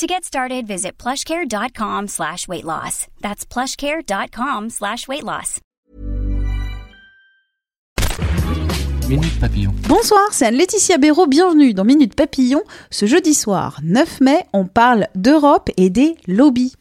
To get started, visit plushcare.com slash weight loss. That's plushcare.com slash weight loss. Minute Papillon. Bonsoir, c'est Anne-Laetitia Béraud, bienvenue dans Minute Papillon. Ce jeudi soir, 9 mai, on parle d'Europe et des lobbies.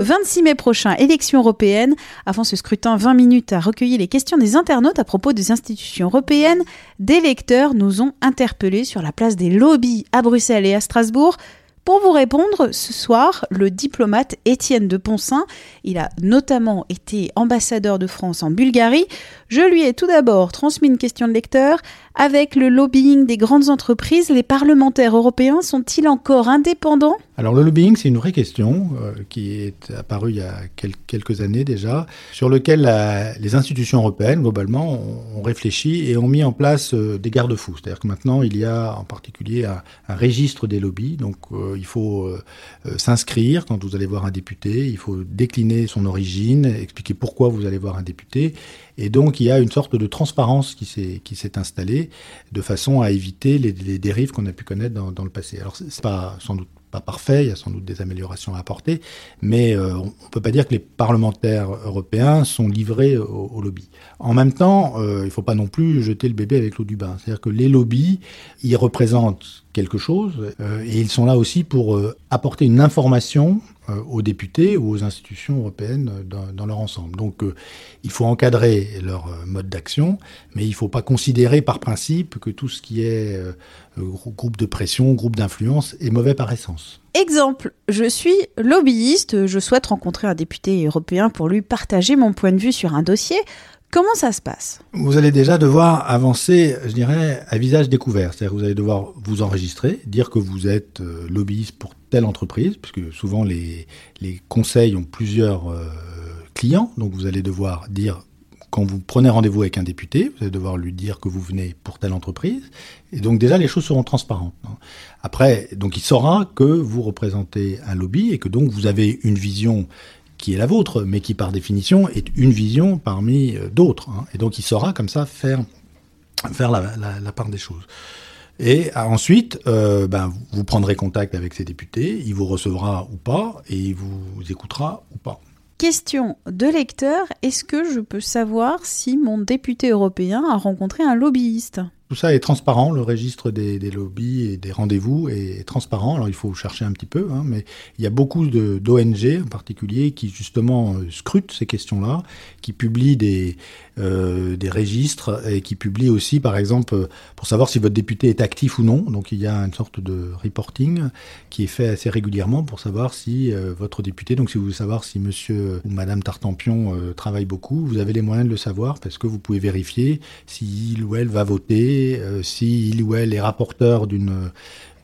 26 mai prochain, élection européenne. Avant ce scrutin, 20 minutes a recueilli les questions des internautes à propos des institutions européennes. Des lecteurs nous ont interpellés sur la place des lobbies à Bruxelles et à Strasbourg. Pour vous répondre, ce soir, le diplomate Étienne de Poncin, il a notamment été ambassadeur de France en Bulgarie. Je lui ai tout d'abord transmis une question de lecteur. Avec le lobbying des grandes entreprises, les parlementaires européens sont-ils encore indépendants? Alors le lobbying, c'est une vraie question euh, qui est apparue il y a quelques années déjà, sur lequel les institutions européennes, globalement, ont, réfléchi et ont mis en place euh, des garde-fous. C'est-à-dire que maintenant, il y a en particulier un, registre des lobbies. Donc euh, il faut s'inscrire quand vous allez voir un député, il faut décliner son origine, expliquer pourquoi vous allez voir un député. Et donc, il y a une sorte de transparence qui s'est, installée de façon à éviter les, dérives qu'on a pu connaître dans, le passé. Alors, c'est pas sans doute pas parfait, il y a sans doute des améliorations à apporter, mais euh, on ne peut pas dire que les parlementaires européens sont livrés au, au lobby. En même temps, euh, il ne faut pas non plus jeter le bébé avec l'eau du bain. C'est-à-dire que les lobbies, ils représentent quelque chose, euh, et ils sont là aussi pour apporter une information aux députés ou aux institutions européennes dans, dans leur ensemble. Donc il faut encadrer leur mode d'action, mais il ne faut pas considérer par principe que tout ce qui est groupe de pression, groupe d'influence est mauvais par essence. Exemple, je suis lobbyiste, je souhaite rencontrer un député européen pour lui partager mon point de vue sur un dossier. Comment ça se passe? Vous allez déjà devoir avancer, je dirais, à visage découvert. C'est-à-dire que vous allez devoir vous enregistrer, dire que vous êtes euh, lobbyiste pour telle entreprise, puisque souvent les, les conseils ont plusieurs euh, clients. Donc vous allez devoir dire quand vous prenez rendez-vous avec un député, vous allez devoir lui dire que vous venez pour telle entreprise. Et donc déjà, les choses seront transparentes. Après, donc il saura que vous représentez un lobby et que donc vous avez une vision qui est la vôtre, mais qui par définition est une vision parmi d'autres. Hein. Et donc il saura comme ça faire, faire la, part des choses. Et ensuite, euh, ben, vous prendrez contact avec ces députés, il vous recevra ou pas, et il vous écoutera ou pas. Question de lecteur, est-ce que je peux savoir si mon député européen a rencontré un lobbyiste? Tout ça est transparent, le registre des, lobbies et des rendez-vous est, transparent. Alors il faut chercher un petit peu, hein, mais il y a beaucoup d'ONG en particulier qui justement euh, scrutent ces questions-là, qui publient des, euh, des registres et qui publient aussi, par exemple, pour savoir si votre député est actif ou non. Donc il y a une sorte de reporting qui est fait assez régulièrement pour savoir si euh, votre député, donc si vous voulez savoir si monsieur ou madame Tartampion euh, travaille beaucoup, vous avez les moyens de le savoir parce que vous pouvez vérifier s'il ou elle va voter euh, si il ou elle est rapporteur d'une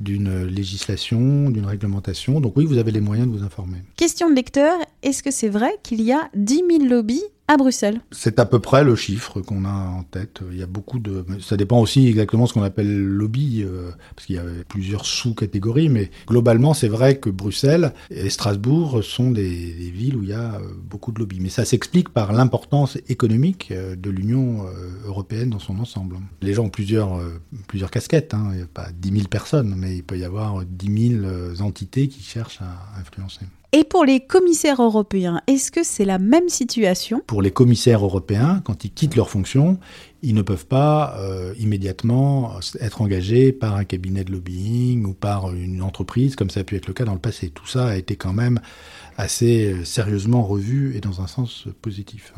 d'une législation, d'une réglementation. Donc oui, vous avez les moyens de vous informer. Question de lecteur, est-ce que c'est vrai qu'il y a 10 000 lobbies à Bruxelles? C'est à peu près le chiffre qu'on a en tête. Il y a beaucoup de... Ça dépend aussi exactement ce qu'on appelle lobby, euh, parce qu'il y a plusieurs sous-catégories, mais globalement, c'est vrai que Bruxelles et Strasbourg sont des, des, villes où il y a beaucoup de lobbies. Mais ça s'explique par l'importance économique de l'Union européenne dans son ensemble. Les gens ont plusieurs, plusieurs casquettes, hein. il n'y a pas 10 000 personnes, mais il peut y avoir 10 000 entités qui cherchent à influencer. Et pour les commissaires européens, est-ce que c'est la même situation? Pour les commissaires européens, quand ils quittent leurs fonctions, ils ne peuvent pas euh, immédiatement être engagés par un cabinet de lobbying ou par une entreprise, comme ça a pu être le cas dans le passé. Tout ça a été quand même assez sérieusement revu et dans un sens positif.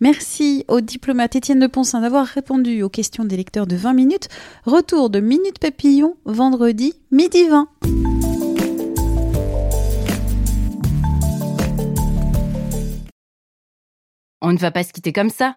Merci au diplomate Étienne de Poncin d'avoir répondu aux questions des lecteurs de 20 minutes. Retour de Minute Papillon, vendredi, midi 20. On ne va pas se quitter comme ça.